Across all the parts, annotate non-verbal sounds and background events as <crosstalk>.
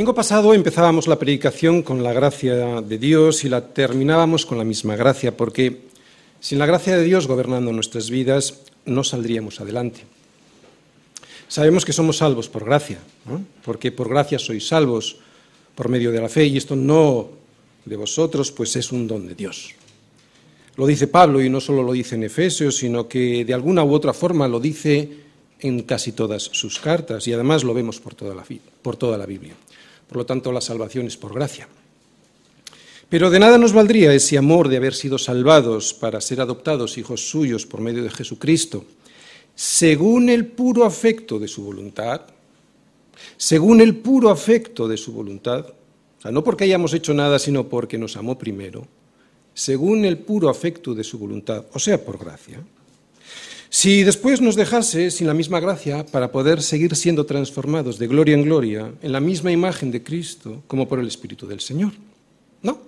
Domingo pasado empezábamos la predicación con la gracia de Dios y la terminábamos con la misma gracia, porque sin la gracia de Dios gobernando nuestras vidas no saldríamos adelante. Sabemos que somos salvos por gracia, porque por gracia sois salvos por medio de la fe y esto no de vosotros, pues es un don de Dios. Lo dice Pablo y no solo lo dice en Efesios, sino que de alguna u otra forma lo dice en casi todas sus cartas y además lo vemos por toda la, por toda la Biblia. Por lo tanto, la salvación es por gracia. Pero de nada nos valdría ese amor de haber sido salvados para ser adoptados hijos suyos por medio de Jesucristo, según el puro afecto de su voluntad, según el puro afecto de su voluntad, o sea, no porque hayamos hecho nada, sino porque nos amó primero, según el puro afecto de su voluntad, o sea, por gracia. Si después nos dejase sin la misma gracia para poder seguir siendo transformados de gloria en gloria en la misma imagen de Cristo como por el Espíritu del Señor. No.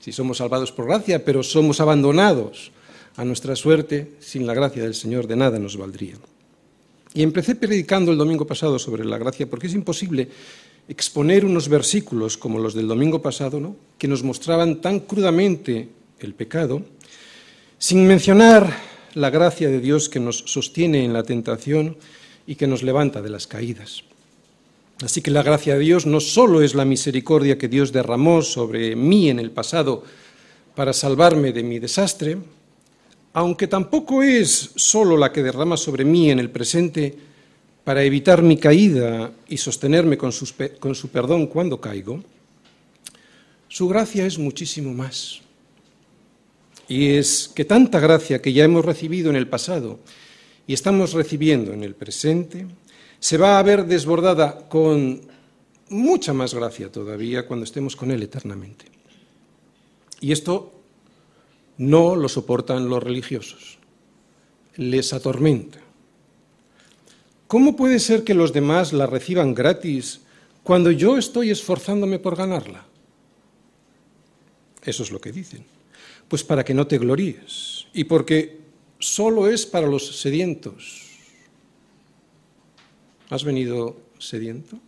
Si somos salvados por gracia, pero somos abandonados a nuestra suerte, sin la gracia del Señor de nada nos valdría. Y empecé predicando el domingo pasado sobre la gracia porque es imposible exponer unos versículos como los del domingo pasado, ¿no? que nos mostraban tan crudamente el pecado, sin mencionar la gracia de Dios que nos sostiene en la tentación y que nos levanta de las caídas. Así que la gracia de Dios no solo es la misericordia que Dios derramó sobre mí en el pasado para salvarme de mi desastre, aunque tampoco es solo la que derrama sobre mí en el presente para evitar mi caída y sostenerme con, con su perdón cuando caigo, su gracia es muchísimo más. Y es que tanta gracia que ya hemos recibido en el pasado y estamos recibiendo en el presente, se va a ver desbordada con mucha más gracia todavía cuando estemos con Él eternamente. Y esto no lo soportan los religiosos, les atormenta. ¿Cómo puede ser que los demás la reciban gratis cuando yo estoy esforzándome por ganarla? Eso es lo que dicen. Pues para que no te gloríes y porque solo es para los sedientos. ¿Has venido sediento?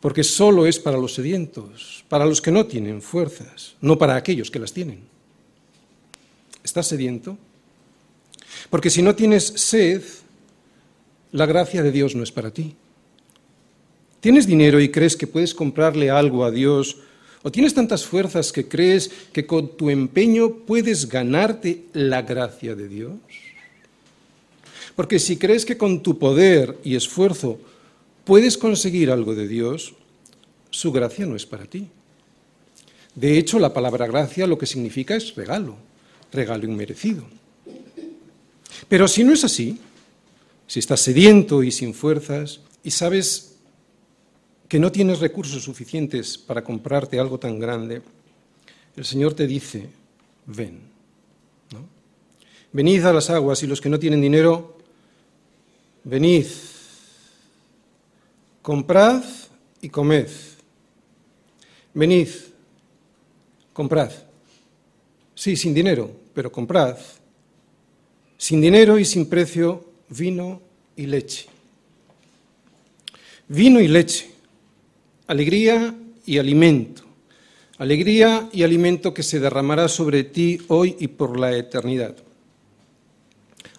Porque solo es para los sedientos, para los que no tienen fuerzas, no para aquellos que las tienen. ¿Estás sediento? Porque si no tienes sed, la gracia de Dios no es para ti. ¿Tienes dinero y crees que puedes comprarle algo a Dios ¿O tienes tantas fuerzas que crees que con tu empeño puedes ganarte la gracia de Dios? Porque si crees que con tu poder y esfuerzo puedes conseguir algo de Dios, su gracia no es para ti. De hecho, la palabra gracia lo que significa es regalo, regalo inmerecido. Pero si no es así, si estás sediento y sin fuerzas y sabes que no tienes recursos suficientes para comprarte algo tan grande, el Señor te dice, ven. Venid a las aguas y los que no tienen dinero, venid, comprad y comed. Venid, comprad. Sí, sin dinero, pero comprad. Sin dinero y sin precio, vino y leche. Vino y leche alegría y alimento, alegría y alimento que se derramará sobre ti hoy y por la eternidad,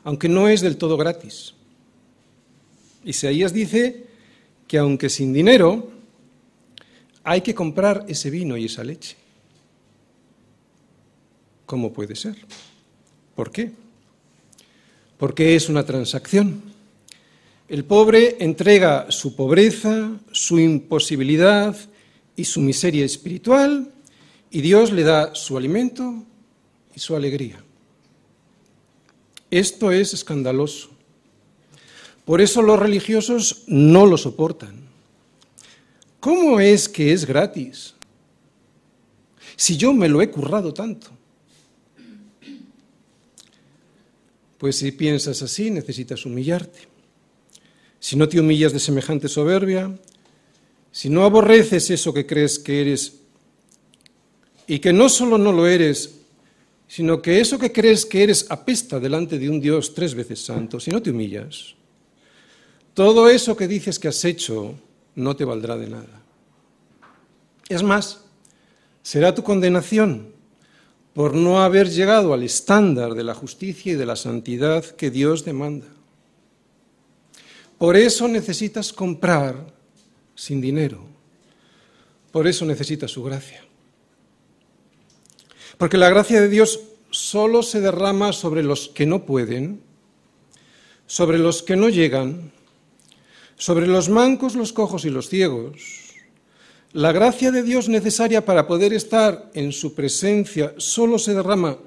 aunque no es del todo gratis. Isaías dice que aunque sin dinero, hay que comprar ese vino y esa leche. ¿Cómo puede ser? ¿Por qué? Porque es una transacción. El pobre entrega su pobreza, su imposibilidad y su miseria espiritual y Dios le da su alimento y su alegría. Esto es escandaloso. Por eso los religiosos no lo soportan. ¿Cómo es que es gratis? Si yo me lo he currado tanto. Pues si piensas así, necesitas humillarte si no te humillas de semejante soberbia, si no aborreces eso que crees que eres y que no solo no lo eres, sino que eso que crees que eres apesta delante de un Dios tres veces santo, si no te humillas, todo eso que dices que has hecho no te valdrá de nada. Es más, será tu condenación por no haber llegado al estándar de la justicia y de la santidad que Dios demanda. Por eso necesitas comprar sin dinero. Por eso necesitas su gracia. Porque la gracia de Dios solo se derrama sobre los que no pueden, sobre los que no llegan, sobre los mancos, los cojos y los ciegos. La gracia de Dios necesaria para poder estar en su presencia solo se derrama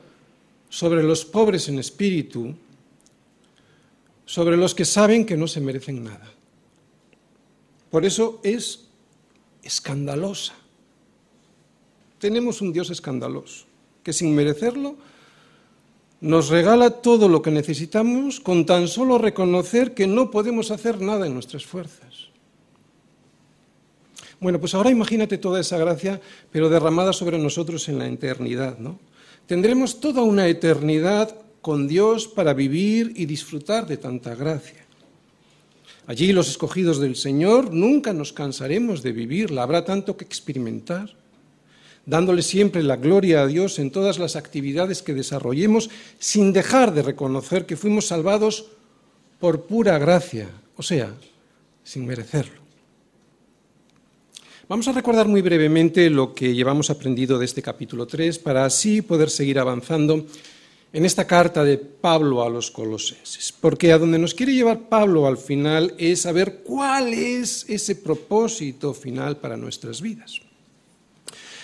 sobre los pobres en espíritu, sobre los que saben que no se merecen nada. Por eso es escandalosa. Tenemos un Dios escandaloso, que sin merecerlo nos regala todo lo que necesitamos con tan solo reconocer que no podemos hacer nada en nuestras fuerzas. Bueno, pues ahora imagínate toda esa gracia, pero derramada sobre nosotros en la eternidad, ¿no? Tendremos toda una eternidad con Dios para vivir y disfrutar de tanta gracia. Allí los escogidos del Señor nunca nos cansaremos de vivirla, habrá tanto que experimentar, dándole siempre la gloria a Dios en todas las actividades que desarrollemos, sin dejar de reconocer que fuimos salvados por pura gracia, o sea, sin merecerlo. Vamos a recordar muy brevemente lo que llevamos aprendido de este capítulo 3 para así poder seguir avanzando en esta carta de Pablo a los colosenses, porque a donde nos quiere llevar Pablo al final es saber cuál es ese propósito final para nuestras vidas.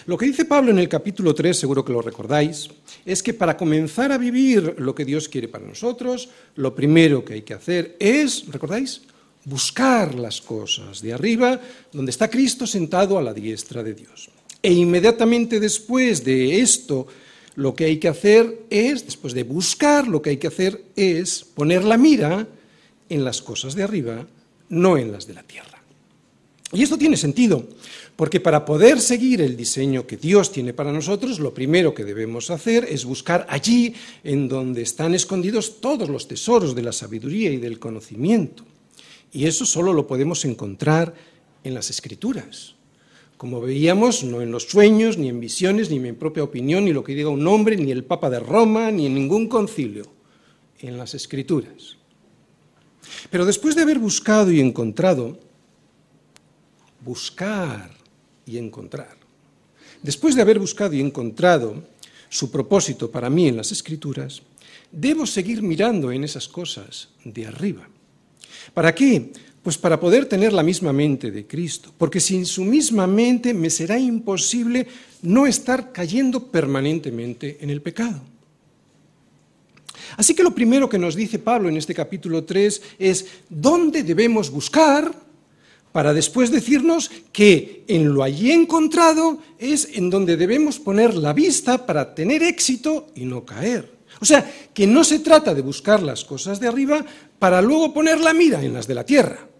Lo que dice Pablo en el capítulo 3, seguro que lo recordáis, es que para comenzar a vivir lo que Dios quiere para nosotros, lo primero que hay que hacer es, ¿recordáis? buscar las cosas de arriba, donde está Cristo sentado a la diestra de Dios. E inmediatamente después de esto, lo que hay que hacer es, después de buscar, lo que hay que hacer es poner la mira en las cosas de arriba, no en las de la tierra. Y esto tiene sentido, porque para poder seguir el diseño que Dios tiene para nosotros, lo primero que debemos hacer es buscar allí en donde están escondidos todos los tesoros de la sabiduría y del conocimiento. Y eso solo lo podemos encontrar en las escrituras. Como veíamos, no en los sueños, ni en visiones, ni en mi propia opinión, ni lo que diga un hombre, ni el Papa de Roma, ni en ningún concilio, en las escrituras. Pero después de haber buscado y encontrado, buscar y encontrar, después de haber buscado y encontrado su propósito para mí en las escrituras, debo seguir mirando en esas cosas de arriba. ¿Para qué? Pues para poder tener la misma mente de Cristo, porque sin su misma mente me será imposible no estar cayendo permanentemente en el pecado. Así que lo primero que nos dice Pablo en este capítulo 3 es dónde debemos buscar para después decirnos que en lo allí encontrado es en donde debemos poner la vista para tener éxito y no caer. O sea, que no se trata de buscar las cosas de arriba para luego poner la mira en las de la tierra.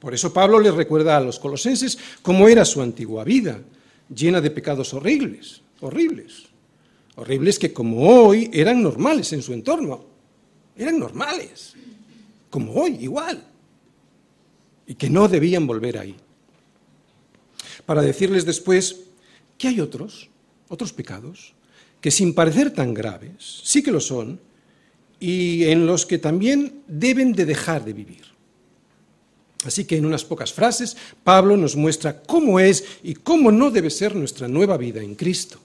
Por eso Pablo les recuerda a los colosenses cómo era su antigua vida, llena de pecados horribles, horribles, horribles que como hoy eran normales en su entorno, eran normales, como hoy igual, y que no debían volver ahí. Para decirles después que hay otros, otros pecados, que sin parecer tan graves, sí que lo son, y en los que también deben de dejar de vivir. Así que en unas pocas frases, Pablo nos muestra cómo es y cómo no debe ser nuestra nueva vida en Cristo.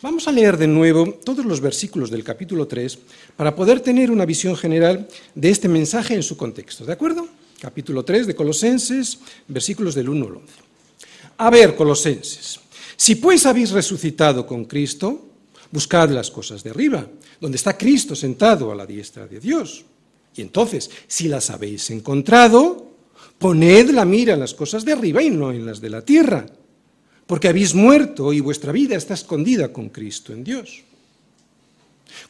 Vamos a leer de nuevo todos los versículos del capítulo 3 para poder tener una visión general de este mensaje en su contexto. ¿De acuerdo? Capítulo 3 de Colosenses, versículos del 1 al 11. A ver, Colosenses, si pues habéis resucitado con Cristo, buscad las cosas de arriba, donde está Cristo sentado a la diestra de Dios. Y entonces, si las habéis encontrado, poned la mira en las cosas de arriba y no en las de la tierra, porque habéis muerto y vuestra vida está escondida con Cristo en Dios.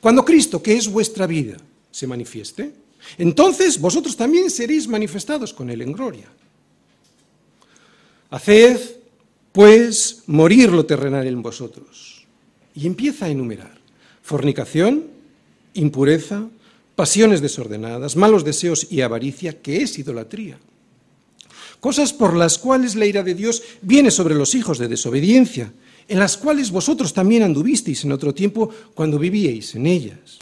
Cuando Cristo, que es vuestra vida, se manifieste, entonces vosotros también seréis manifestados con Él en gloria. Haced pues morir lo terrenal en vosotros. Y empieza a enumerar fornicación, impureza, pasiones desordenadas, malos deseos y avaricia, que es idolatría. cosas por las cuales la ira de Dios viene sobre los hijos de desobediencia, en las cuales vosotros también anduvisteis en otro tiempo cuando vivíais en ellas.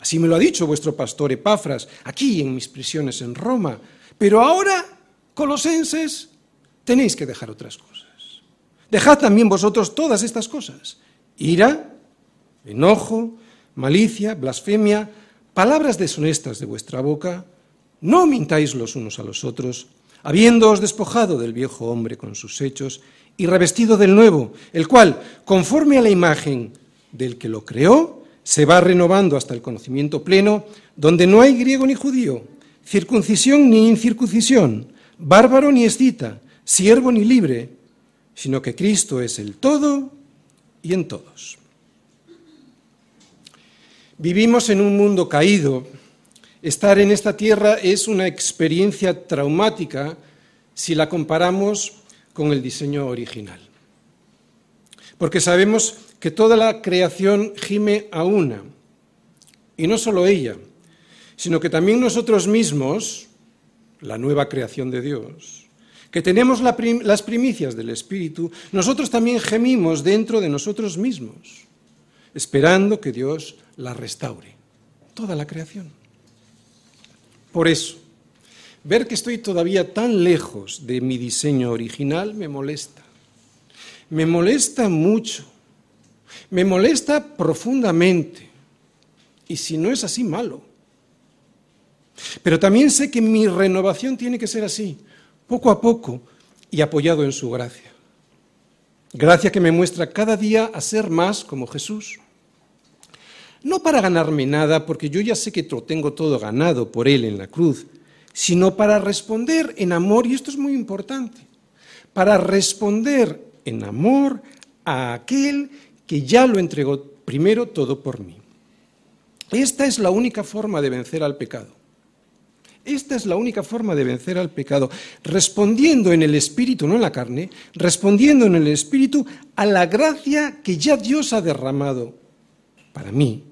Así me lo ha dicho vuestro pastor Epafras, aquí en mis prisiones en Roma. Pero ahora, colosenses, tenéis que dejar otras cosas. Dejad también vosotros todas estas cosas. Ira, enojo, malicia, blasfemia, palabras deshonestas de vuestra boca. No mintáis los unos a los otros, habiéndoos despojado del viejo hombre con sus hechos y revestido del nuevo, el cual, conforme a la imagen del que lo creó, se va renovando hasta el conocimiento pleno, donde no hay griego ni judío, circuncisión ni incircuncisión, bárbaro ni escita, siervo ni libre, sino que Cristo es el todo y en todos. Vivimos en un mundo caído. Estar en esta tierra es una experiencia traumática si la comparamos con el diseño original. Porque sabemos que toda la creación gime a una, y no solo ella, sino que también nosotros mismos, la nueva creación de Dios, que tenemos las primicias del Espíritu, nosotros también gemimos dentro de nosotros mismos, esperando que Dios la restaure, toda la creación. Por eso, ver que estoy todavía tan lejos de mi diseño original me molesta. Me molesta mucho. Me molesta profundamente. Y si no es así, malo. Pero también sé que mi renovación tiene que ser así, poco a poco y apoyado en su gracia. Gracia que me muestra cada día a ser más como Jesús. No para ganarme nada, porque yo ya sé que lo tengo todo ganado por Él en la cruz, sino para responder en amor, y esto es muy importante, para responder en amor a aquel que ya lo entregó primero todo por mí. Esta es la única forma de vencer al pecado. Esta es la única forma de vencer al pecado, respondiendo en el Espíritu, no en la carne, respondiendo en el Espíritu a la gracia que ya Dios ha derramado para mí,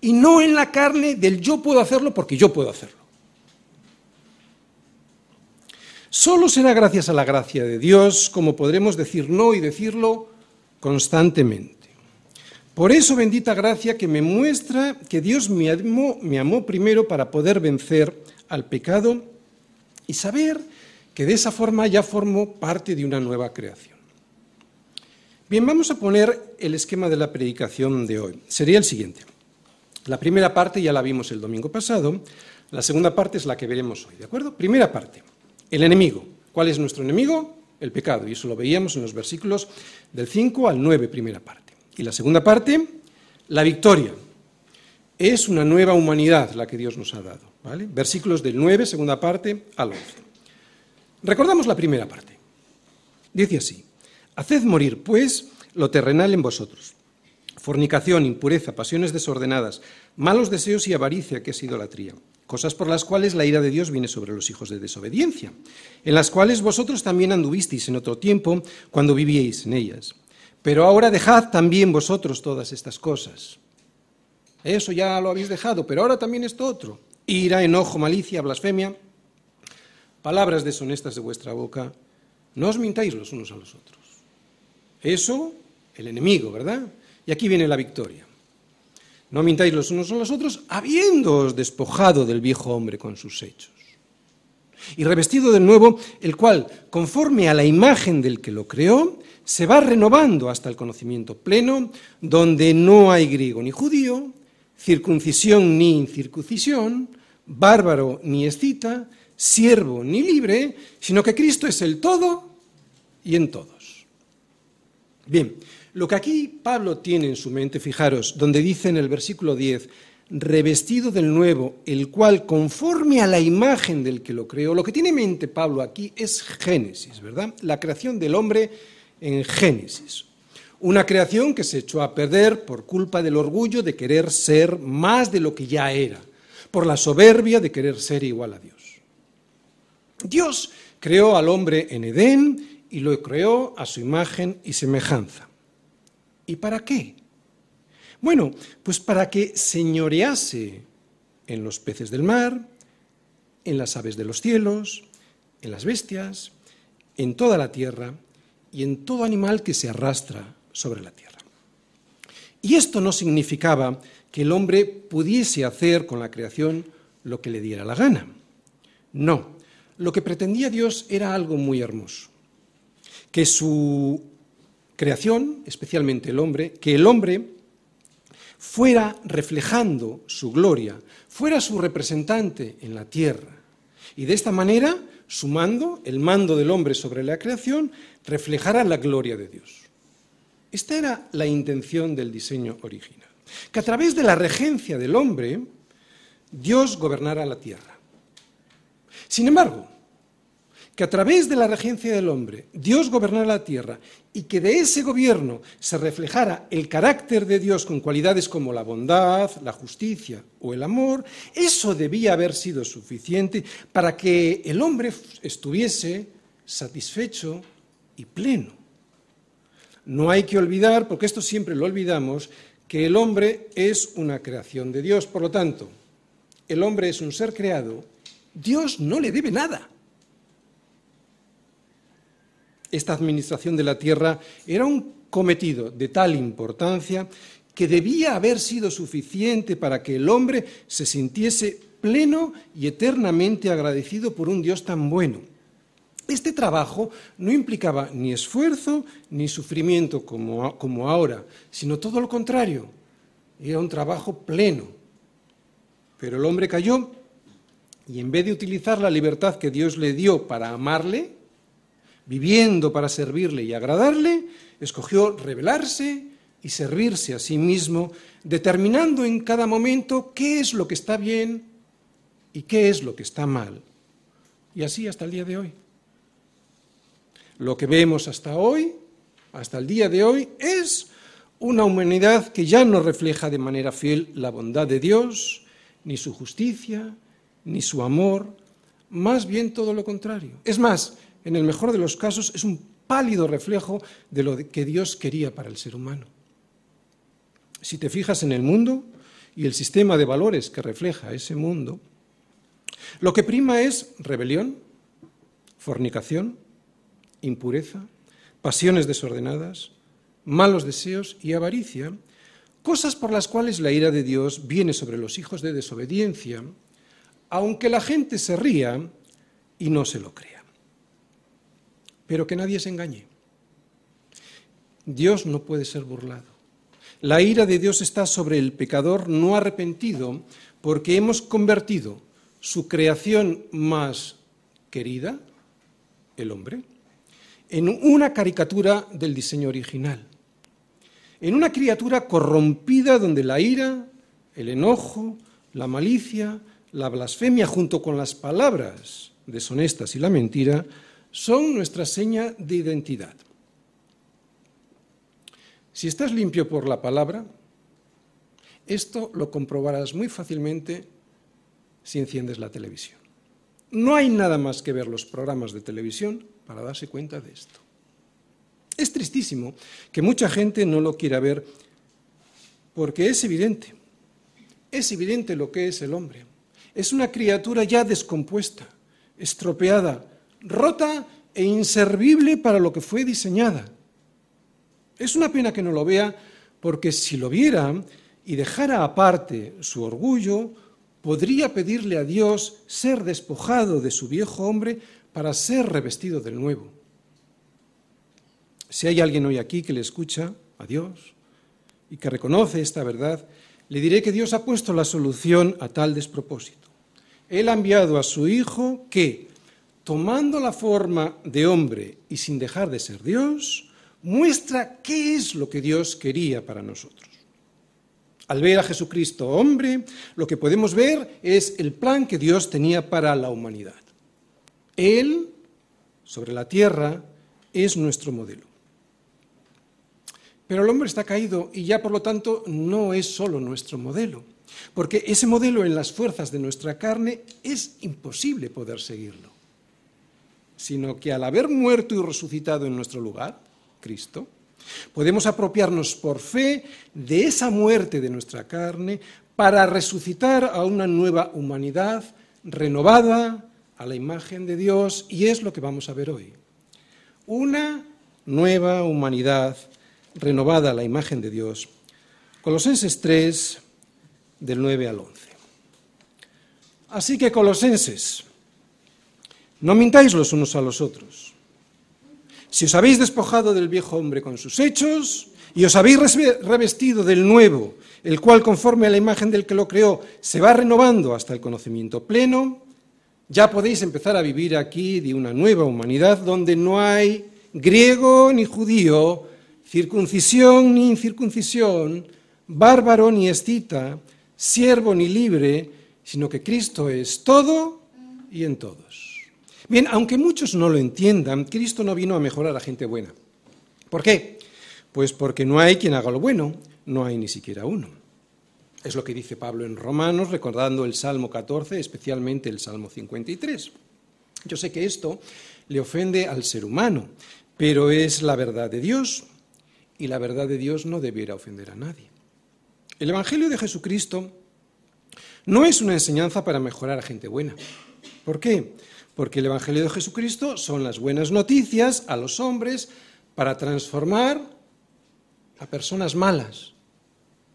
y no en la carne del yo puedo hacerlo porque yo puedo hacerlo. Solo será gracias a la gracia de Dios como podremos decir no y decirlo constantemente. Por eso bendita gracia que me muestra que Dios me amó, me amó primero para poder vencer al pecado y saber que de esa forma ya formo parte de una nueva creación. Bien, vamos a poner el esquema de la predicación de hoy. Sería el siguiente. La primera parte ya la vimos el domingo pasado, la segunda parte es la que veremos hoy, ¿de acuerdo? Primera parte. El enemigo. ¿Cuál es nuestro enemigo? El pecado. Y eso lo veíamos en los versículos del 5 al 9, primera parte. Y la segunda parte, la victoria. Es una nueva humanidad la que Dios nos ha dado. ¿vale? Versículos del 9, segunda parte, al 11. Recordamos la primera parte. Dice así, Haced morir, pues, lo terrenal en vosotros. Fornicación, impureza, pasiones desordenadas, malos deseos y avaricia, que es idolatría cosas por las cuales la ira de Dios viene sobre los hijos de desobediencia, en las cuales vosotros también anduvisteis en otro tiempo cuando vivíais en ellas. Pero ahora dejad también vosotros todas estas cosas. Eso ya lo habéis dejado, pero ahora también esto otro. Ira, enojo, malicia, blasfemia, palabras deshonestas de vuestra boca. No os mintáis los unos a los otros. Eso, el enemigo, ¿verdad? Y aquí viene la victoria. No mintáis los unos a los otros, habiéndoos despojado del viejo hombre con sus hechos. Y revestido de nuevo, el cual, conforme a la imagen del que lo creó, se va renovando hasta el conocimiento pleno, donde no hay griego ni judío, circuncisión ni incircuncisión, bárbaro ni escita, siervo ni libre, sino que Cristo es el todo y en todos. Bien, lo que aquí Pablo tiene en su mente, fijaros, donde dice en el versículo 10, revestido del nuevo, el cual conforme a la imagen del que lo creó, lo que tiene en mente Pablo aquí es Génesis, ¿verdad? La creación del hombre en Génesis. Una creación que se echó a perder por culpa del orgullo de querer ser más de lo que ya era, por la soberbia de querer ser igual a Dios. Dios creó al hombre en Edén y lo creó a su imagen y semejanza. ¿Y para qué? Bueno, pues para que señorease en los peces del mar, en las aves de los cielos, en las bestias, en toda la tierra y en todo animal que se arrastra sobre la tierra. Y esto no significaba que el hombre pudiese hacer con la creación lo que le diera la gana. No, lo que pretendía Dios era algo muy hermoso, que su creación, especialmente el hombre, que el hombre fuera reflejando su gloria, fuera su representante en la tierra. Y de esta manera, su mando, el mando del hombre sobre la creación, reflejara la gloria de Dios. Esta era la intención del diseño original, que a través de la regencia del hombre, Dios gobernara la tierra. Sin embargo, que a través de la regencia del hombre Dios gobernara la tierra y que de ese gobierno se reflejara el carácter de Dios con cualidades como la bondad, la justicia o el amor, eso debía haber sido suficiente para que el hombre estuviese satisfecho y pleno. No hay que olvidar, porque esto siempre lo olvidamos, que el hombre es una creación de Dios. Por lo tanto, el hombre es un ser creado, Dios no le debe nada. Esta administración de la tierra era un cometido de tal importancia que debía haber sido suficiente para que el hombre se sintiese pleno y eternamente agradecido por un Dios tan bueno. Este trabajo no implicaba ni esfuerzo ni sufrimiento como, como ahora, sino todo lo contrario. Era un trabajo pleno. Pero el hombre cayó y en vez de utilizar la libertad que Dios le dio para amarle, viviendo para servirle y agradarle, escogió rebelarse y servirse a sí mismo, determinando en cada momento qué es lo que está bien y qué es lo que está mal. Y así hasta el día de hoy. Lo que vemos hasta hoy, hasta el día de hoy, es una humanidad que ya no refleja de manera fiel la bondad de Dios, ni su justicia, ni su amor, más bien todo lo contrario. Es más, en el mejor de los casos, es un pálido reflejo de lo que Dios quería para el ser humano. Si te fijas en el mundo y el sistema de valores que refleja ese mundo, lo que prima es rebelión, fornicación, impureza, pasiones desordenadas, malos deseos y avaricia, cosas por las cuales la ira de Dios viene sobre los hijos de desobediencia, aunque la gente se ría y no se lo crea. Pero que nadie se engañe. Dios no puede ser burlado. La ira de Dios está sobre el pecador no arrepentido porque hemos convertido su creación más querida, el hombre, en una caricatura del diseño original, en una criatura corrompida donde la ira, el enojo, la malicia, la blasfemia junto con las palabras deshonestas y la mentira son nuestra seña de identidad. Si estás limpio por la palabra, esto lo comprobarás muy fácilmente si enciendes la televisión. No hay nada más que ver los programas de televisión para darse cuenta de esto. Es tristísimo que mucha gente no lo quiera ver porque es evidente, es evidente lo que es el hombre. Es una criatura ya descompuesta, estropeada, rota e inservible para lo que fue diseñada. Es una pena que no lo vea, porque si lo viera y dejara aparte su orgullo, podría pedirle a Dios ser despojado de su viejo hombre para ser revestido del nuevo. Si hay alguien hoy aquí que le escucha a Dios y que reconoce esta verdad, le diré que Dios ha puesto la solución a tal despropósito. Él ha enviado a su Hijo que, tomando la forma de hombre y sin dejar de ser Dios, muestra qué es lo que Dios quería para nosotros. Al ver a Jesucristo hombre, lo que podemos ver es el plan que Dios tenía para la humanidad. Él, sobre la tierra, es nuestro modelo. Pero el hombre está caído y ya por lo tanto no es solo nuestro modelo, porque ese modelo en las fuerzas de nuestra carne es imposible poder seguirlo sino que al haber muerto y resucitado en nuestro lugar, Cristo, podemos apropiarnos por fe de esa muerte de nuestra carne para resucitar a una nueva humanidad renovada, a la imagen de Dios y es lo que vamos a ver hoy. Una nueva humanidad renovada a la imagen de Dios. Colosenses 3, del 9 al 11. Así que, colosenses, no mintáis los unos a los otros. Si os habéis despojado del viejo hombre con sus hechos y os habéis revestido del nuevo, el cual conforme a la imagen del que lo creó se va renovando hasta el conocimiento pleno, ya podéis empezar a vivir aquí de una nueva humanidad donde no hay griego ni judío, circuncisión ni incircuncisión, bárbaro ni escita, siervo ni libre, sino que Cristo es todo y en todos. Bien, aunque muchos no lo entiendan, Cristo no vino a mejorar a gente buena. ¿Por qué? Pues porque no hay quien haga lo bueno, no hay ni siquiera uno. Es lo que dice Pablo en Romanos, recordando el Salmo 14, especialmente el Salmo 53. Yo sé que esto le ofende al ser humano, pero es la verdad de Dios y la verdad de Dios no debiera ofender a nadie. El Evangelio de Jesucristo no es una enseñanza para mejorar a gente buena. ¿Por qué? Porque el Evangelio de Jesucristo son las buenas noticias a los hombres para transformar a personas malas.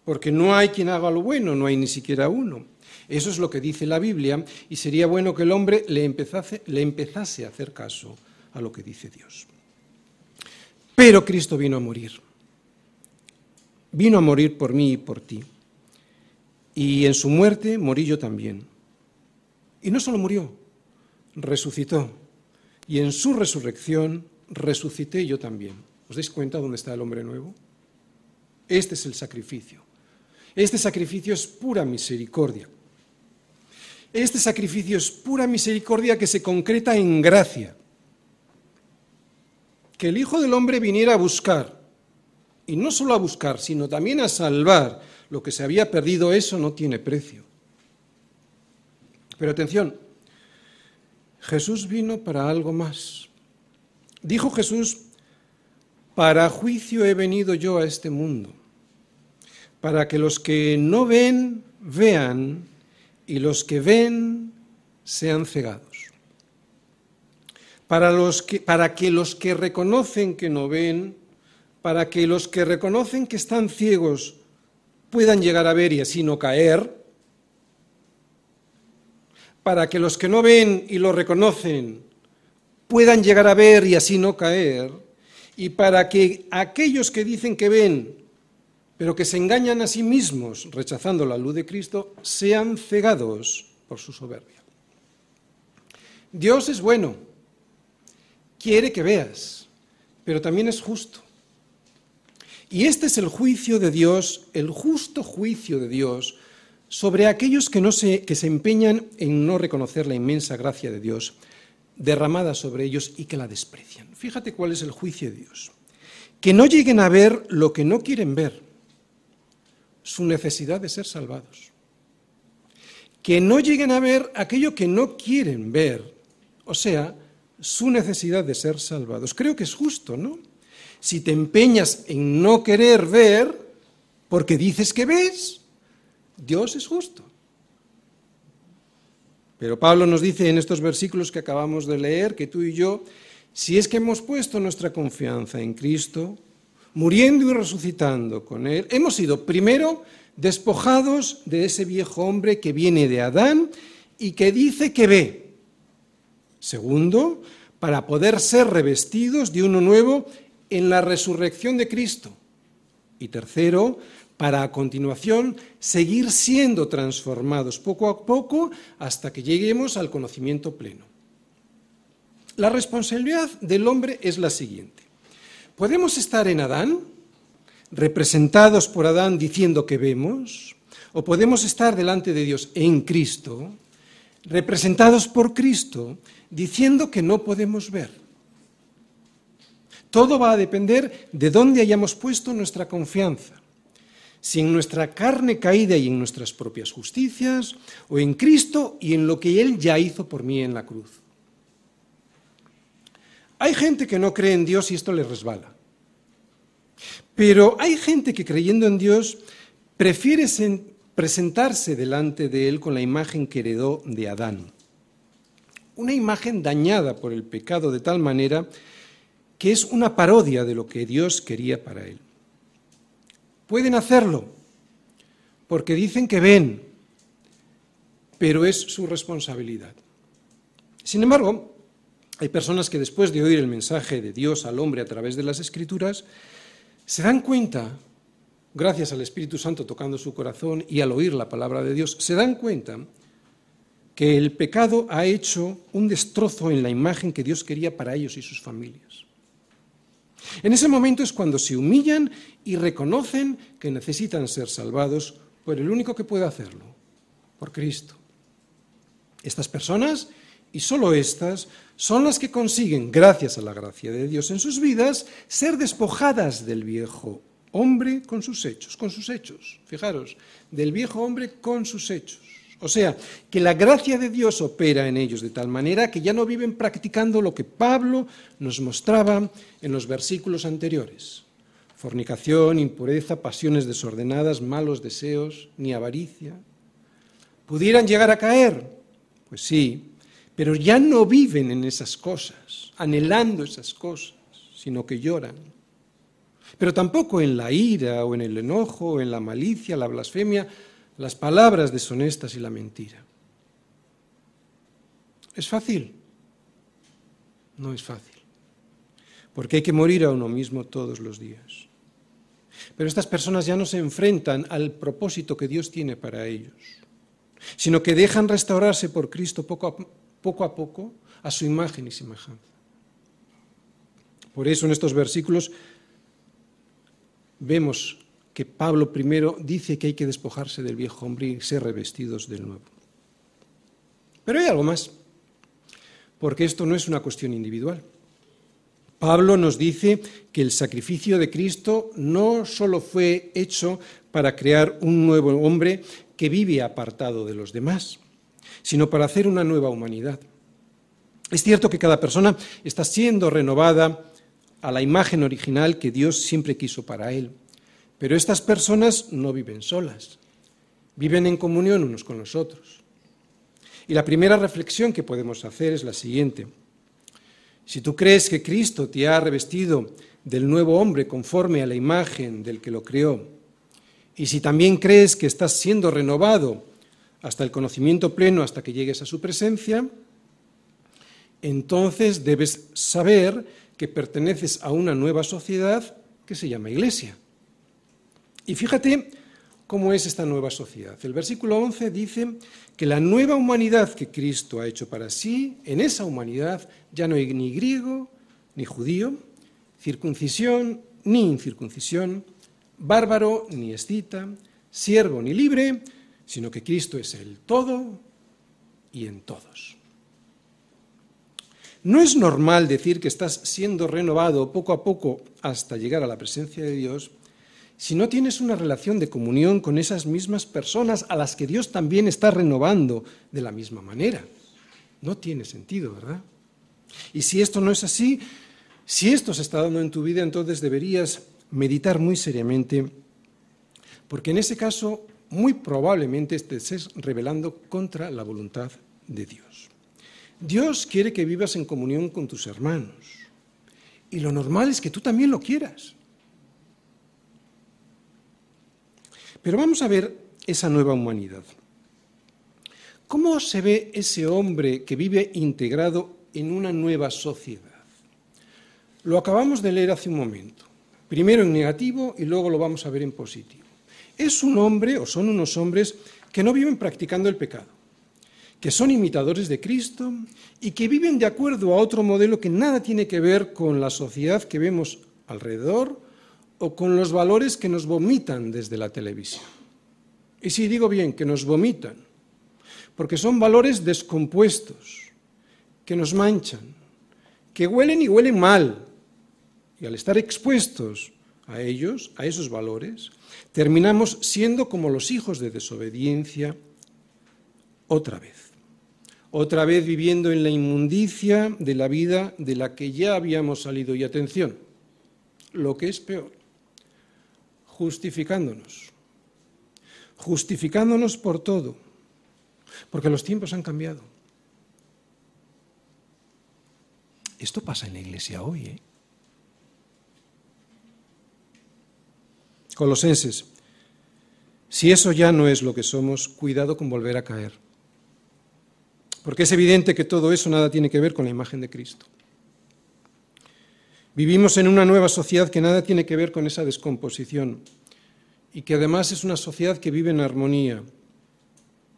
Porque no hay quien haga lo bueno, no hay ni siquiera uno. Eso es lo que dice la Biblia y sería bueno que el hombre le empezase, a hacer caso a lo que dice Dios. Pero Cristo vino a morir. Vino a morir por mí y por ti. Y en su muerte morí yo también. Y no solo murió, resucitó. Y en su resurrección resucité yo también. ¿Os dais cuenta dónde está el hombre nuevo? Este es el sacrificio. Este sacrificio es pura misericordia. Este sacrificio es pura misericordia que se concreta en gracia que el Hijo del Hombre viniera a buscar, y no solo a buscar, sino también a salvar lo que se había perdido, eso no tiene precio. Pero atención, Jesús vino para algo más. Dijo Jesús, para juicio he venido yo a este mundo, para que los que no ven, vean, y los que ven, sean cegados para, los que, para que los que reconocen que no ven, para que los que reconocen que están ciegos puedan llegar a ver y así no caer, para que los que no ven y lo reconocen puedan llegar a ver y así no caer, y para que aquellos que dicen que ven, pero que se engañan a sí mismos rechazando la luz de Cristo, sean cegados por su soberbia. Dios es bueno quiere que veas, pero también es justo. Y este es el juicio de Dios, el justo juicio de Dios sobre aquellos que, no se, que se empeñan en no reconocer la inmensa gracia de Dios derramada sobre ellos y que la desprecian. Fíjate cuál es el juicio de Dios. Que no lleguen a ver lo que no quieren ver, su necesidad de ser salvados. Que no lleguen a ver aquello que no quieren ver, o sea, su necesidad de ser salvados. Creo que es justo, ¿no? Si te empeñas en no querer ver, porque dices que ves, Dios es justo. Pero Pablo nos dice en estos versículos que acabamos de leer que tú y yo, si es que hemos puesto nuestra confianza en Cristo, muriendo y resucitando con Él, hemos sido primero despojados de ese viejo hombre que viene de Adán y que dice que ve. Segundo, para poder ser revestidos de uno nuevo en la resurrección de Cristo. Y tercero, para a continuación seguir siendo transformados poco a poco hasta que lleguemos al conocimiento pleno. La responsabilidad del hombre es la siguiente. Podemos estar en Adán, representados por Adán diciendo que vemos, o podemos estar delante de Dios en Cristo, representados por Cristo, diciendo que no podemos ver. Todo va a depender de dónde hayamos puesto nuestra confianza. Si en nuestra carne caída y en nuestras propias justicias, o en Cristo y en lo que Él ya hizo por mí en la cruz. Hay gente que no cree en Dios y esto le resbala. Pero hay gente que creyendo en Dios prefiere presentarse delante de Él con la imagen que heredó de Adán una imagen dañada por el pecado de tal manera que es una parodia de lo que Dios quería para él. Pueden hacerlo porque dicen que ven, pero es su responsabilidad. Sin embargo, hay personas que después de oír el mensaje de Dios al hombre a través de las escrituras, se dan cuenta, gracias al Espíritu Santo tocando su corazón y al oír la palabra de Dios, se dan cuenta que el pecado ha hecho un destrozo en la imagen que Dios quería para ellos y sus familias. En ese momento es cuando se humillan y reconocen que necesitan ser salvados por el único que puede hacerlo, por Cristo. Estas personas, y solo estas, son las que consiguen, gracias a la gracia de Dios en sus vidas, ser despojadas del viejo hombre con sus hechos, con sus hechos. Fijaros, del viejo hombre con sus hechos. O sea, que la gracia de Dios opera en ellos de tal manera que ya no viven practicando lo que Pablo nos mostraba en los versículos anteriores. Fornicación, impureza, pasiones desordenadas, malos deseos, ni avaricia. ¿Pudieran llegar a caer? Pues sí, pero ya no viven en esas cosas, anhelando esas cosas, sino que lloran. Pero tampoco en la ira o en el enojo o en la malicia, la blasfemia, las palabras deshonestas y la mentira. ¿Es fácil? No es fácil, porque hay que morir a uno mismo todos los días. Pero estas personas ya no se enfrentan al propósito que Dios tiene para ellos, sino que dejan restaurarse por Cristo poco a poco, a, su imagen y semejanza. Por eso en estos versículos vemos que Pablo primero dice que hay que despojarse del viejo hombre y ser revestidos del nuevo. Pero hay algo más, porque esto no es una cuestión individual. Pablo nos dice que el sacrificio de Cristo no solo fue hecho para crear un nuevo hombre que vive apartado de los demás, sino para hacer una nueva humanidad. Es cierto que cada persona está siendo renovada a la imagen original que Dios siempre quiso para él. Pero estas personas no viven solas, viven en comunión unos con los otros. Y la primera reflexión que podemos hacer es la siguiente. Si tú crees que Cristo te ha revestido del nuevo hombre conforme a la imagen del que lo creó, y si también crees que estás siendo renovado hasta el conocimiento pleno, hasta que llegues a su presencia, entonces debes saber que perteneces a una nueva sociedad que se llama Iglesia. Y fíjate cómo es esta nueva sociedad. El versículo 11 dice que la nueva humanidad que Cristo ha hecho para sí, en esa humanidad ya no hay ni griego ni judío, circuncisión ni incircuncisión, bárbaro ni escita, siervo ni libre, sino que Cristo es el todo y en todos. No es normal decir que estás siendo renovado poco a poco hasta llegar a la presencia de Dios si no tienes una relación de comunión con esas mismas personas a las que Dios también está renovando de la misma manera. No tiene sentido, ¿verdad? Y si esto no es así, si esto se está dando en tu vida, entonces deberías meditar muy seriamente, porque en ese caso muy probablemente estés rebelando contra la voluntad de Dios. Dios quiere que vivas en comunión con tus hermanos. Y lo normal es que tú también lo quieras. Pero vamos a ver esa nueva humanidad. ¿Cómo se ve ese hombre que vive integrado en una nueva sociedad? Lo acabamos de leer hace un momento. Primero en negativo y luego lo vamos a ver en positivo. Es un hombre o son unos hombres que no viven practicando el pecado, que son imitadores de Cristo y que viven de acuerdo a otro modelo que nada tiene que ver con la sociedad que vemos alrededor o con los valores que nos vomitan desde la televisión. Y si digo bien, que nos vomitan, porque son valores descompuestos, que nos manchan, que huelen y huelen mal. Y al estar expuestos a ellos, a esos valores, terminamos siendo como los hijos de desobediencia otra vez. Otra vez viviendo en la inmundicia de la vida de la que ya habíamos salido. Y atención, lo que es peor, justificándonos. Justificándonos por todo, porque los tiempos han cambiado. Esto pasa en la iglesia hoy. ¿eh? Colosenses, si eso ya no es lo que somos, cuidado con volver a caer. Porque es evidente que todo eso nada tiene que ver con la imagen de Cristo. Vivimos en una nueva sociedad que nada tiene que ver con esa descomposición y que además es una sociedad que vive en armonía.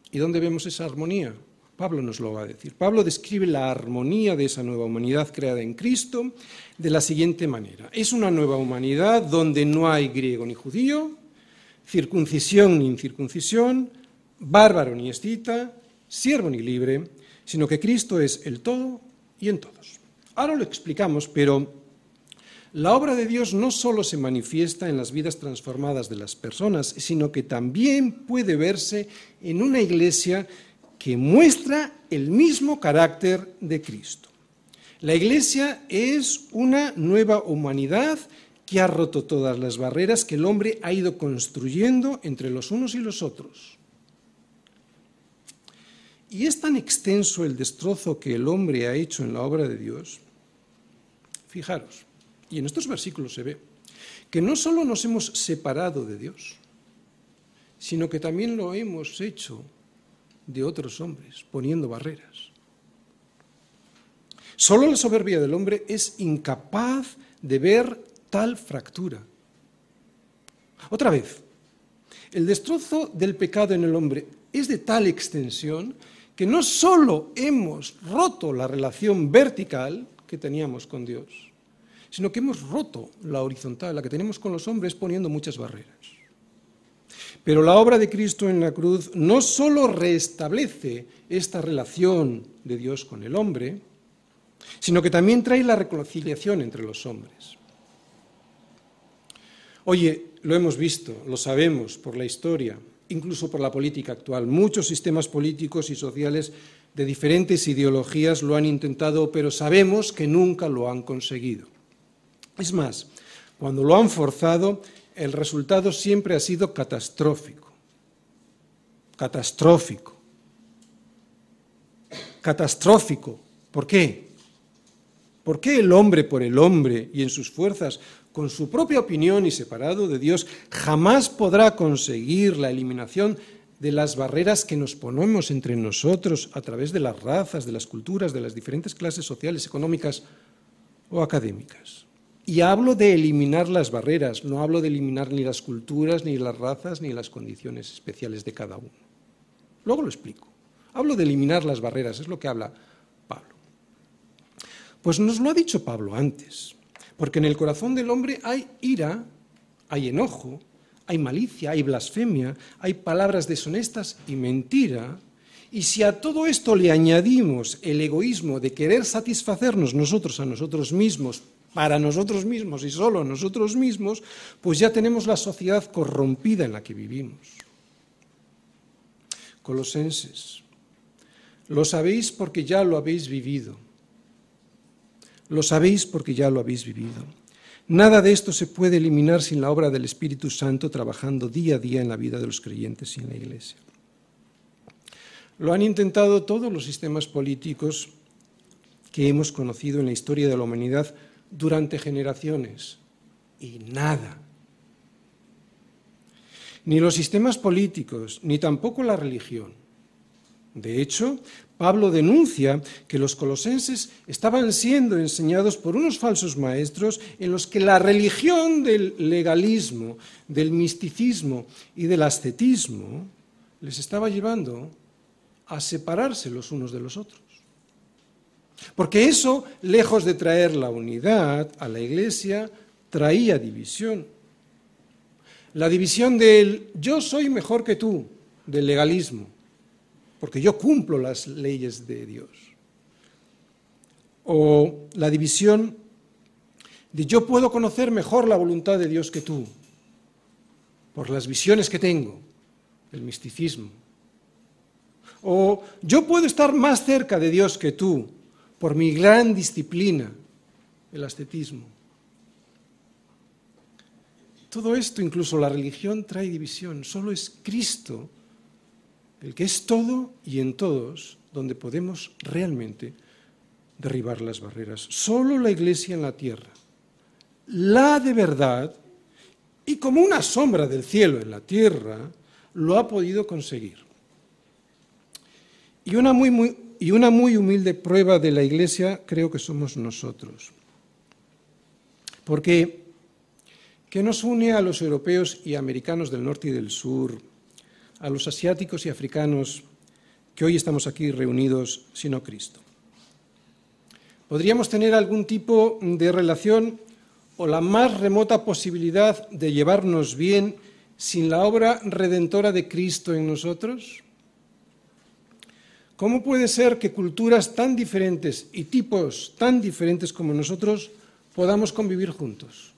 ¿Y dónde vemos esa armonía? Pablo nos lo va a decir. Pablo describe la armonía de esa nueva humanidad creada en Cristo de la siguiente manera. Es una nueva humanidad donde no hay griego ni judío, circuncisión ni incircuncisión, bárbaro ni escita, siervo ni libre, sino que Cristo es el todo y en todos. Ahora lo explicamos, pero la obra de Dios no solo se manifiesta en las vidas transformadas de las personas, sino que también puede verse en una iglesia que muestra el mismo carácter de Cristo. La Iglesia es una nueva humanidad que ha roto todas las barreras que el hombre ha ido construyendo entre los unos y los otros. Y es tan extenso el destrozo que el hombre ha hecho en la obra de Dios, fijaros, y en estos versículos se ve, que no solo nos hemos separado de Dios, sino que también lo hemos hecho de otros hombres, poniendo barreras. Solo la soberbia del hombre es incapaz de ver tal fractura. Otra vez, el destrozo del pecado en el hombre es de tal extensión que no solo hemos roto la relación vertical que teníamos con Dios, sino que hemos roto la horizontal, la que tenemos con los hombres, poniendo muchas barreras. Pero la obra de Cristo en la cruz no solo restablece esta relación de Dios con el hombre, sino que también trae la reconciliación entre los hombres. Oye, lo hemos visto, lo sabemos por la historia, incluso por la política actual. Muchos sistemas políticos y sociales de diferentes ideologías lo han intentado, pero sabemos que nunca lo han conseguido. Es más, cuando lo han forzado, el resultado siempre ha sido catastrófico. Catastrófico. Catastrófico. ¿Por qué? ¿Por qué el hombre por el hombre y en sus fuerzas, con su propia opinión y separado de Dios, jamás podrá conseguir la eliminación de las barreras que nos ponemos entre nosotros a través de las razas, de las culturas, de las diferentes clases sociales, económicas o académicas? Y hablo de eliminar las barreras, no hablo de eliminar ni las culturas, ni las razas, ni las condiciones especiales de cada uno. Luego lo explico. Hablo de eliminar las barreras, es lo que habla Pablo. Pues nos lo ha dicho Pablo antes, porque en el corazón del hombre hay ira, hay enojo, hay malicia, hay blasfemia, hay palabras deshonestas y mentira. Y si a todo esto le añadimos el egoísmo de querer satisfacernos nosotros a nosotros mismos para nosotros mismos y solo nosotros mismos, pues ya tenemos la sociedad corrompida en la que vivimos. Colosenses, lo sabéis porque ya lo habéis vivido. Lo sabéis porque ya lo habéis vivido. Nada de esto se puede eliminar sin la obra del Espíritu Santo trabajando día a día en la vida de los creyentes y en la Iglesia. Lo han intentado todos los sistemas políticos que hemos conocido en la historia de la humanidad durante generaciones y nada. Ni los sistemas políticos, ni tampoco la religión. De hecho, Pablo denuncia que los colosenses estaban siendo enseñados por unos falsos maestros en los que la religión del legalismo, del misticismo y del ascetismo les estaba llevando a separarse los unos de los otros. Porque eso, lejos de traer la unidad a la iglesia, traía división. La división del yo soy mejor que tú, del legalismo, porque yo cumplo las leyes de Dios. O la división de yo puedo conocer mejor la voluntad de Dios que tú, por las visiones que tengo, el misticismo. O yo puedo estar más cerca de Dios que tú, por mi gran disciplina, el ascetismo. Todo esto, incluso la religión, trae división. Solo es Cristo, el que es todo y en todos, donde podemos realmente derribar las barreras. Solo la iglesia en la tierra, la de verdad, y como una sombra del cielo en la tierra, lo ha podido conseguir. Y una muy, muy, y una muy humilde prueba de la iglesia creo que somos nosotros. Porque, ¿qué nos une a los europeos y americanos del norte y del sur, a los asiáticos y africanos que hoy estamos aquí reunidos, sino Cristo? ¿Podríamos tener algún tipo de relación o la más remota posibilidad de llevarnos bien sin la obra redentora de Cristo en nosotros? ¿Cómo puede ser que culturas tan diferentes y tipos tan diferentes como nosotros podamos convivir juntos?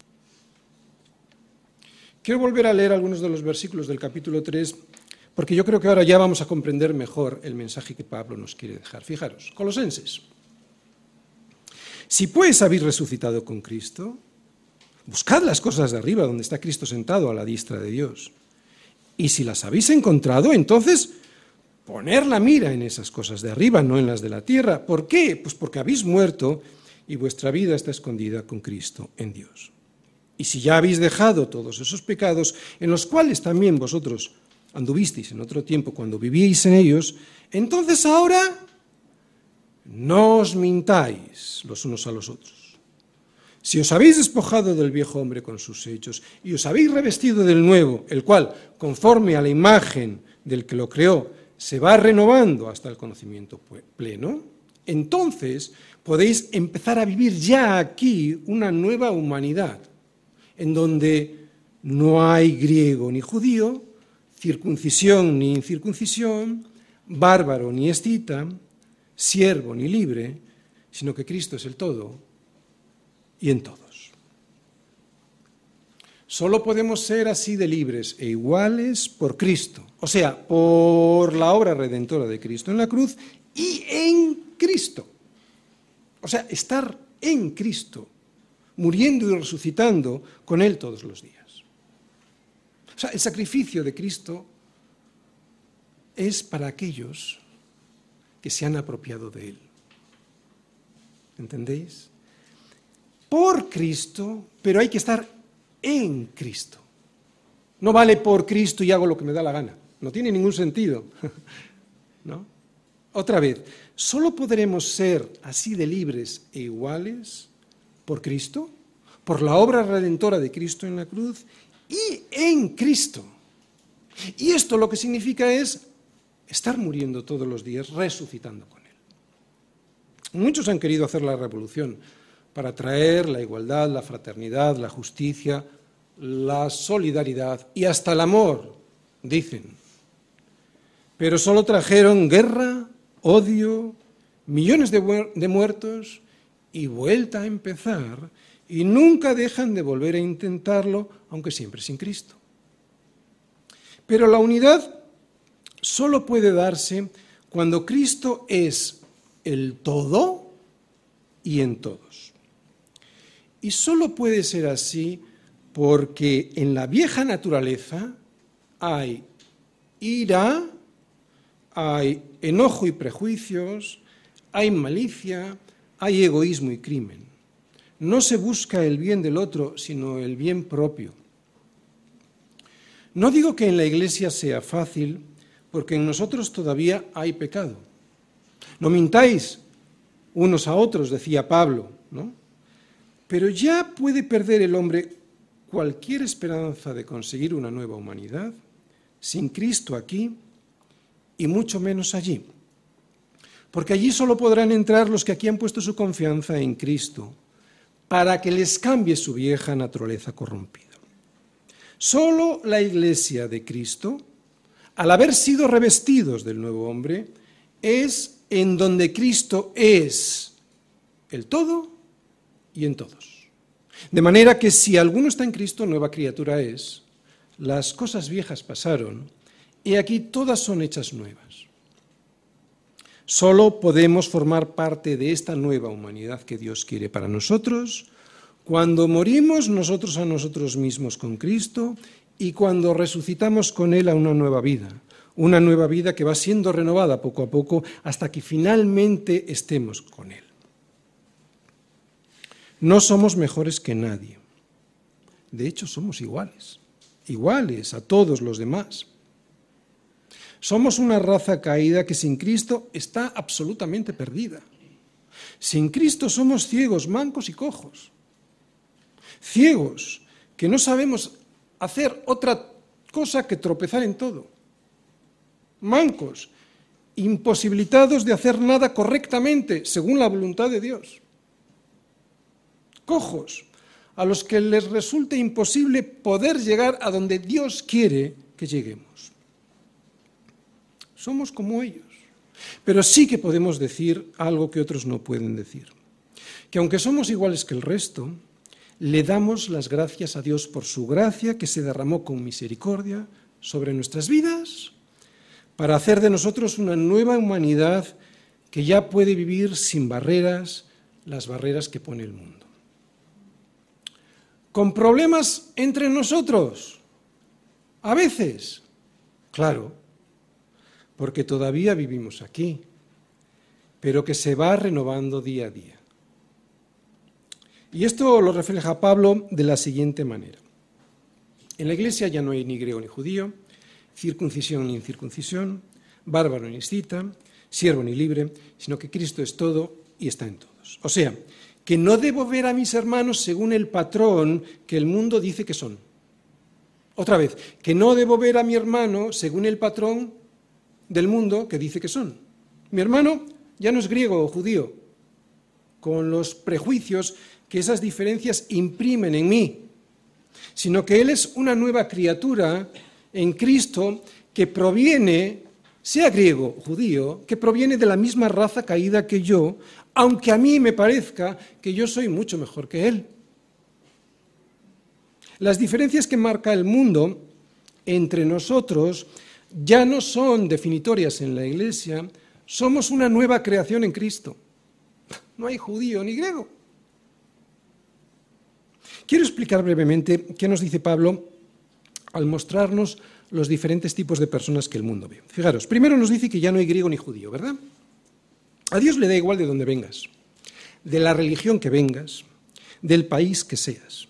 Quiero volver a leer algunos de los versículos del capítulo 3 porque yo creo que ahora ya vamos a comprender mejor el mensaje que Pablo nos quiere dejar. Fijaros, Colosenses. Si pues habéis resucitado con Cristo, buscad las cosas de arriba donde está Cristo sentado a la diestra de Dios. Y si las habéis encontrado, entonces poner la mira en esas cosas de arriba, no en las de la tierra. ¿Por qué? Pues porque habéis muerto y vuestra vida está escondida con Cristo en Dios. Y si ya habéis dejado todos esos pecados, en los cuales también vosotros anduvisteis en otro tiempo cuando vivíais en ellos, entonces ahora no os mintáis los unos a los otros. Si os habéis despojado del viejo hombre con sus hechos y os habéis revestido del nuevo, el cual, conforme a la imagen del que lo creó, se va renovando hasta el conocimiento pleno, entonces podéis empezar a vivir ya aquí una nueva humanidad, en donde no hay griego ni judío, circuncisión ni incircuncisión, bárbaro ni escita, siervo ni libre, sino que Cristo es el todo y en todos. Solo podemos ser así de libres e iguales por Cristo, o sea, por la obra redentora de Cristo en la cruz y en Cristo. O sea, estar en Cristo, muriendo y resucitando con Él todos los días. O sea, el sacrificio de Cristo es para aquellos que se han apropiado de Él. ¿Entendéis? Por Cristo, pero hay que estar en Cristo. No vale por Cristo y hago lo que me da la gana. No tiene ningún sentido. <laughs> ¿No? Otra vez, solo podremos ser así de libres e iguales por Cristo, por la obra redentora de Cristo en la cruz y en Cristo. Y esto lo que significa es estar muriendo todos los días, resucitando con Él. Muchos han querido hacer la revolución, para traer la igualdad, la fraternidad, la justicia, la solidaridad y hasta el amor, dicen. Pero solo trajeron guerra, odio, millones de, muertos y vuelta a empezar y nunca dejan de volver a intentarlo, aunque siempre sin Cristo. Pero la unidad solo puede darse cuando Cristo es el todo y en todos. Y solo puede ser así porque en la vieja naturaleza hay ira, hay enojo y prejuicios, hay malicia, hay egoísmo y crimen. No se busca el bien del otro, sino el bien propio. No digo que en la iglesia sea fácil, porque en nosotros todavía hay pecado. No mintáis unos a otros, decía Pablo, ¿no? Pero ya puede perder el hombre cualquier esperanza de conseguir una nueva humanidad sin Cristo aquí y mucho menos allí. Porque allí solo podrán entrar los que aquí han puesto su confianza en Cristo para que les cambie su vieja naturaleza corrompida. Solo la iglesia de Cristo, al haber sido revestidos del nuevo hombre, es en donde Cristo es el todo y en todos. De manera que si alguno está en Cristo, nueva criatura es. Las cosas viejas pasaron y aquí todas son hechas nuevas. Solo podemos formar parte de esta nueva humanidad que Dios quiere para nosotros cuando morimos nosotros a nosotros mismos con Cristo y cuando resucitamos con Él a una nueva vida, una nueva vida que va siendo renovada poco a poco hasta que finalmente estemos con Él. No somos mejores que nadie. De hecho, somos iguales, iguales a todos los demás. Somos una raza caída que sin Cristo está absolutamente perdida. Sin Cristo somos ciegos, mancos y cojos. Ciegos, que no sabemos hacer otra cosa que tropezar en todo. Mancos, imposibilitados de hacer nada correctamente según la voluntad de Dios. Cojos, a los que les resulte imposible poder llegar a donde Dios quiere que lleguemos. Somos como ellos. Pero sí que podemos decir algo que otros no pueden decir. Que aunque somos iguales que el resto, le damos las gracias a Dios por su gracia que se derramó con misericordia sobre nuestras vidas para hacer de nosotros una nueva humanidad que ya puede vivir sin barreras, las barreras que pone el mundo. Con problemas entre nosotros, a veces, claro, porque todavía vivimos aquí, pero que se va renovando día a día. Y esto lo refleja Pablo de la siguiente manera. En la iglesia ya no hay ni griego ni judío, circuncisión ni incircuncisión, bárbaro ni escita, siervo ni libre, sino que Cristo es todo y está en todos. O sea, que no debo ver a mis hermanos según el patrón que el mundo dice que son. Otra vez, que no debo ver a mi hermano según el patrón del mundo que dice que son. Mi hermano ya no es griego o judío, con los prejuicios que esas diferencias imprimen en mí, sino que Él es una nueva criatura en Cristo que proviene, sea griego o judío, que proviene de la misma raza caída que yo, aunque a mí me parezca que yo soy mucho mejor que Él. Las diferencias que marca el mundo entre nosotros ya no son definitorias en la Iglesia, somos una nueva creación en Cristo. No hay judío ni griego. Quiero explicar brevemente qué nos dice Pablo al mostrarnos los diferentes tipos de personas que el mundo ve. Fijaros, primero nos dice que ya no hay griego ni judío, ¿verdad? A Dios le da igual de dónde vengas, de la religión que vengas, del país que seas.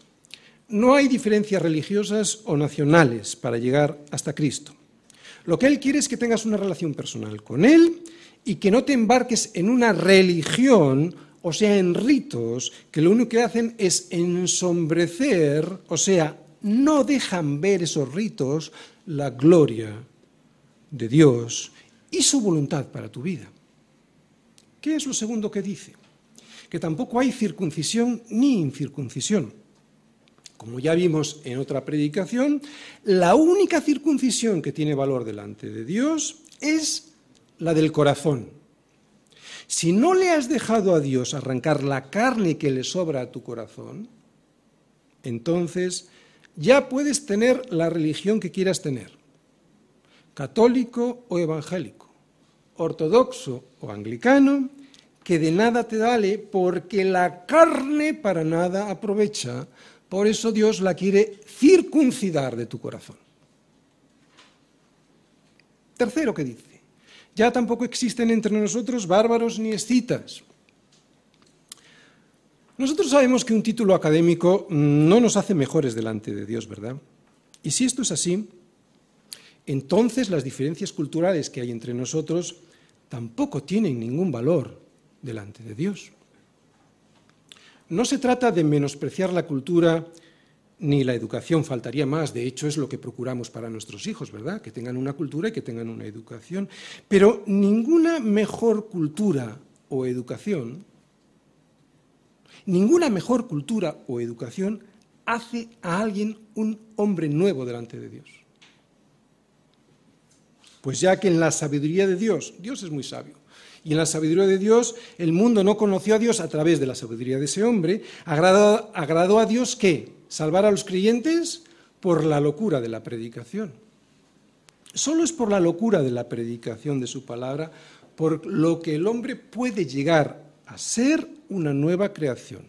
No hay diferencias religiosas o nacionales para llegar hasta Cristo. Lo que Él quiere es que tengas una relación personal con Él y que no te embarques en una religión, o sea, en ritos, que lo único que hacen es ensombrecer, o sea, no dejan ver esos ritos la gloria de Dios y su voluntad para tu vida. ¿Qué es lo segundo que dice? Que tampoco hay circuncisión ni incircuncisión. Como ya vimos en otra predicación, la única circuncisión que tiene valor delante de Dios es la del corazón. Si no le has dejado a Dios arrancar la carne que le sobra a tu corazón, entonces ya puedes tener la religión que quieras tener, católico o evangélico, ortodoxo o anglicano, que de nada te vale porque la carne para nada aprovecha, por eso Dios la quiere circuncidar de tu corazón. Tercero que dice, ya tampoco existen entre nosotros bárbaros ni escitas, nosotros sabemos que un título académico no nos hace mejores delante de Dios, ¿verdad? Y si esto es así, entonces las diferencias culturales que hay entre nosotros tampoco tienen ningún valor delante de Dios. No se trata de menospreciar la cultura ni la educación, faltaría más, de hecho es lo que procuramos para nuestros hijos, ¿verdad? Que tengan una cultura y que tengan una educación. Pero ninguna mejor cultura o educación Ninguna mejor cultura o educación hace a alguien un hombre nuevo delante de Dios. Pues ya que en la sabiduría de Dios, Dios es muy sabio, y en la sabiduría de Dios el mundo no conoció a Dios a través de la sabiduría de ese hombre, agradó, a Dios que salvar a los creyentes por la locura de la predicación. Solo es por la locura de la predicación de su palabra por lo que el hombre puede llegar a ser una nueva creación,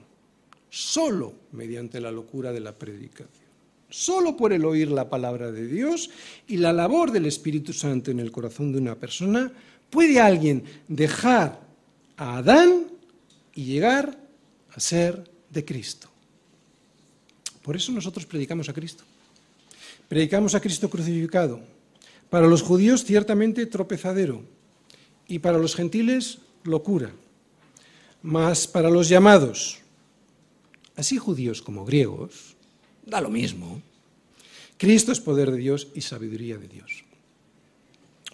solo mediante la locura de la predicación, solo por el oír la palabra de Dios y la labor del Espíritu Santo en el corazón de una persona, puede alguien dejar a Adán y llegar a ser de Cristo. Por eso nosotros predicamos a Cristo. Predicamos a Cristo crucificado. Para los judíos ciertamente tropezadero y para los gentiles locura. Mas para los llamados, así judíos como griegos, da lo mismo. Cristo es poder de Dios y sabiduría de Dios.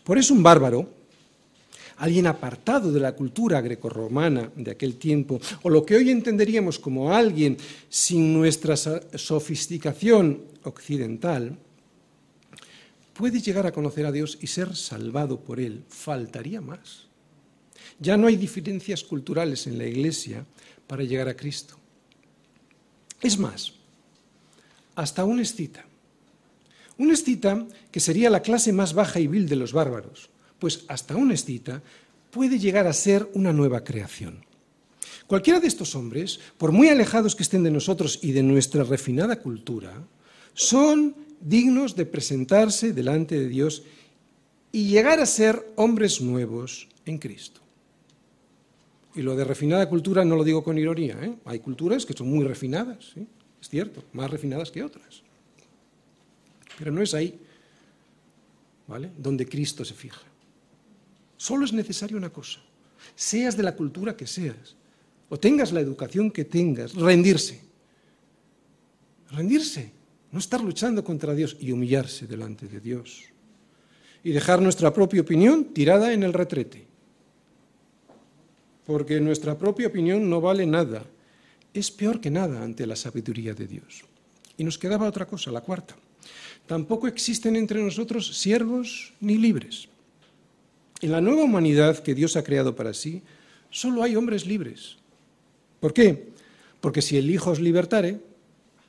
Por eso un bárbaro, alguien apartado de la cultura grecorromana de aquel tiempo, o lo que hoy entenderíamos como alguien sin nuestra sofisticación occidental, puede llegar a conocer a Dios y ser salvado por Él. Faltaría más. Ya no hay diferencias culturales en la Iglesia para llegar a Cristo. Es más, hasta un escita. Un escita que sería la clase más baja y vil de los bárbaros, pues hasta un escita puede llegar a ser una nueva creación. Cualquiera de estos hombres, por muy alejados que estén de nosotros y de nuestra refinada cultura, son dignos de presentarse delante de Dios y llegar a ser hombres nuevos en Cristo. Y lo de refinada cultura no lo digo con ironía, ¿eh? hay culturas que son muy refinadas, es cierto, más refinadas que otras. Pero no es ahí, ¿vale? Donde Cristo se fija. Solo es necesaria una cosa, seas de la cultura que seas, o tengas la educación que tengas, rendirse. Rendirse. No estar luchando contra Dios y humillarse delante de Dios. Y dejar nuestra propia opinión tirada en el retrete. Porque nuestra propia opinión no vale nada. Es peor que nada ante la sabiduría de Dios. Y nos quedaba otra cosa, la cuarta. Tampoco existen entre nosotros siervos ni libres. En la nueva humanidad que Dios ha creado para sí, solo hay hombres libres. ¿Por qué? Porque si el Hijo os libertare,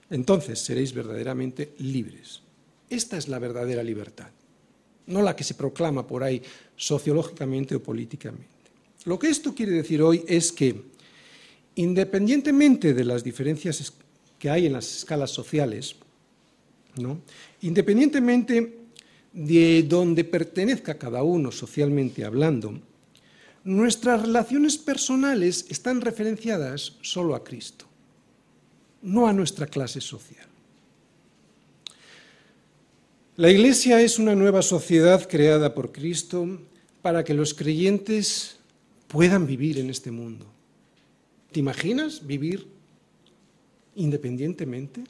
entonces seréis verdaderamente libres. Esta es la verdadera libertad, no la que se proclama por ahí sociológicamente o políticamente. Lo que esto quiere decir hoy es que, independientemente de las diferencias que hay en las escalas sociales, independientemente de donde pertenezca cada uno socialmente hablando, nuestras relaciones personales están referenciadas solo a Cristo no a nuestra clase social. La Iglesia es una nueva sociedad creada por Cristo para que los creyentes puedan vivir en este mundo. ¿Te imaginas vivir independientemente,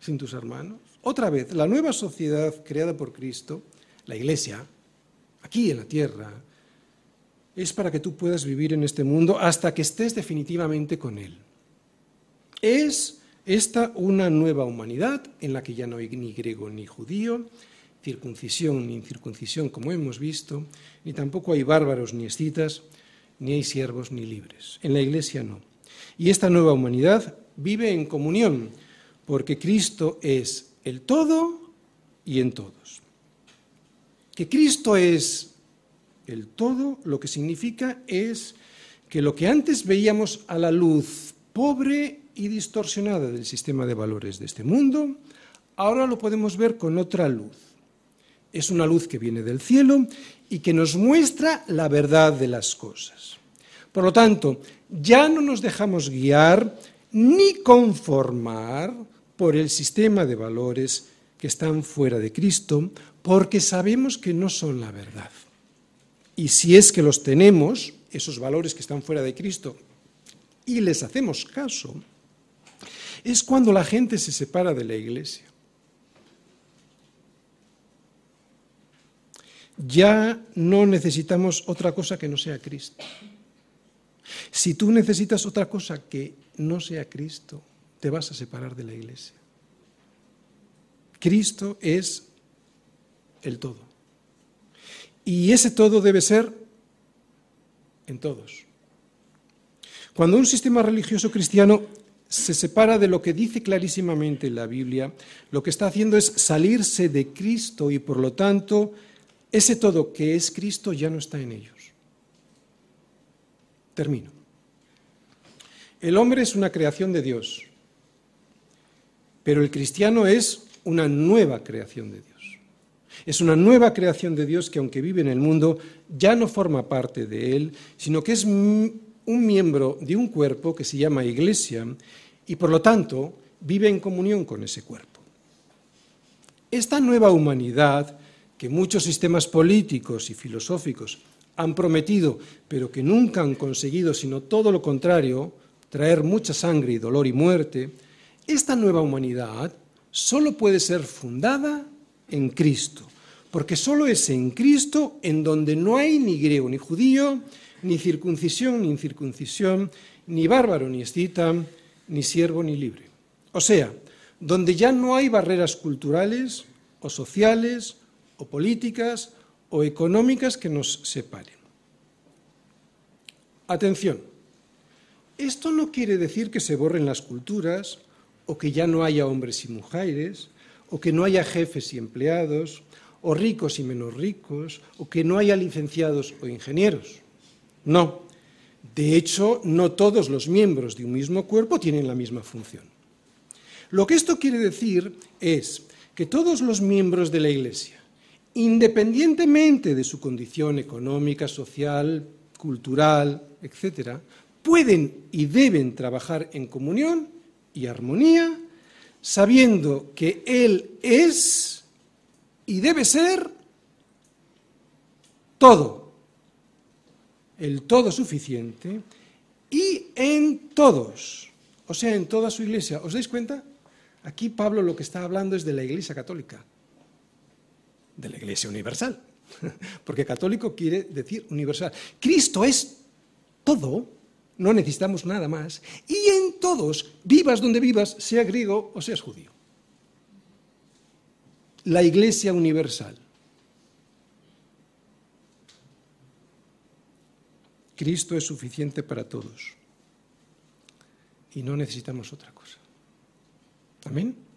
sin tus hermanos? Otra vez, la nueva sociedad creada por Cristo, la Iglesia, aquí en la tierra, es para que tú puedas vivir en este mundo hasta que estés definitivamente con Él. Es esta una nueva humanidad en la que ya no hay ni griego ni judío, circuncisión ni incircuncisión como hemos visto, ni tampoco hay bárbaros ni escitas, ni hay siervos ni libres. En la Iglesia no. Y esta nueva humanidad vive en comunión, porque Cristo es el todo y en todos. Que Cristo es el todo, lo que significa es que lo que antes veíamos a la luz pobre y distorsionada del sistema de valores de este mundo, ahora lo podemos ver con otra luz. Es una luz que viene del cielo y que nos muestra la verdad de las cosas. Por lo tanto, ya no nos dejamos guiar ni conformar por el sistema de valores que están fuera de Cristo, porque sabemos que no son la verdad. Y si es que los tenemos, esos valores que están fuera de Cristo, y les hacemos caso, es cuando la gente se separa de la iglesia. Ya no necesitamos otra cosa que no sea Cristo. Si tú necesitas otra cosa que no sea Cristo, te vas a separar de la iglesia. Cristo es el todo. Y ese todo debe ser en todos. Cuando un sistema religioso cristiano se separa de lo que dice clarísimamente la Biblia, lo que está haciendo es salirse de Cristo y por lo tanto ese todo que es Cristo ya no está en ellos. Termino. El hombre es una creación de Dios, pero el cristiano es una nueva creación de Dios. Es una nueva creación de Dios que aunque vive en el mundo, ya no forma parte de él, sino que es un miembro de un cuerpo que se llama iglesia y por lo tanto vive en comunión con ese cuerpo. Esta nueva humanidad que muchos sistemas políticos y filosóficos han prometido, pero que nunca han conseguido, sino todo lo contrario, traer mucha sangre y dolor y muerte, esta nueva humanidad solo puede ser fundada en Cristo, porque solo es en Cristo en donde no hay ni griego ni judío, ni circuncisión ni incircuncisión, ni bárbaro ni escita, ni siervo ni libre. O sea, donde ya no hay barreras culturales o sociales o políticas o económicas que nos separen. Atención, esto no quiere decir que se borren las culturas o que ya no haya hombres y mujeres o que no haya jefes y empleados o ricos y menos ricos o que no haya licenciados o ingenieros. No. De hecho, no todos los miembros de un mismo cuerpo tienen la misma función. Lo que esto quiere decir es que todos los miembros de la Iglesia, independientemente de su condición económica, social, cultural, etc., pueden y deben trabajar en comunión y armonía, sabiendo que Él es y debe ser todo, el todo suficiente, y en todos, o sea, en toda su iglesia. ¿Os dais cuenta? Aquí Pablo lo que está hablando es de la iglesia católica de la Iglesia Universal, <laughs> porque católico quiere decir universal. Cristo es todo, no necesitamos nada más, y en todos, vivas donde vivas, sea griego o seas judío. La Iglesia Universal. Cristo es suficiente para todos y no necesitamos otra cosa. Amén.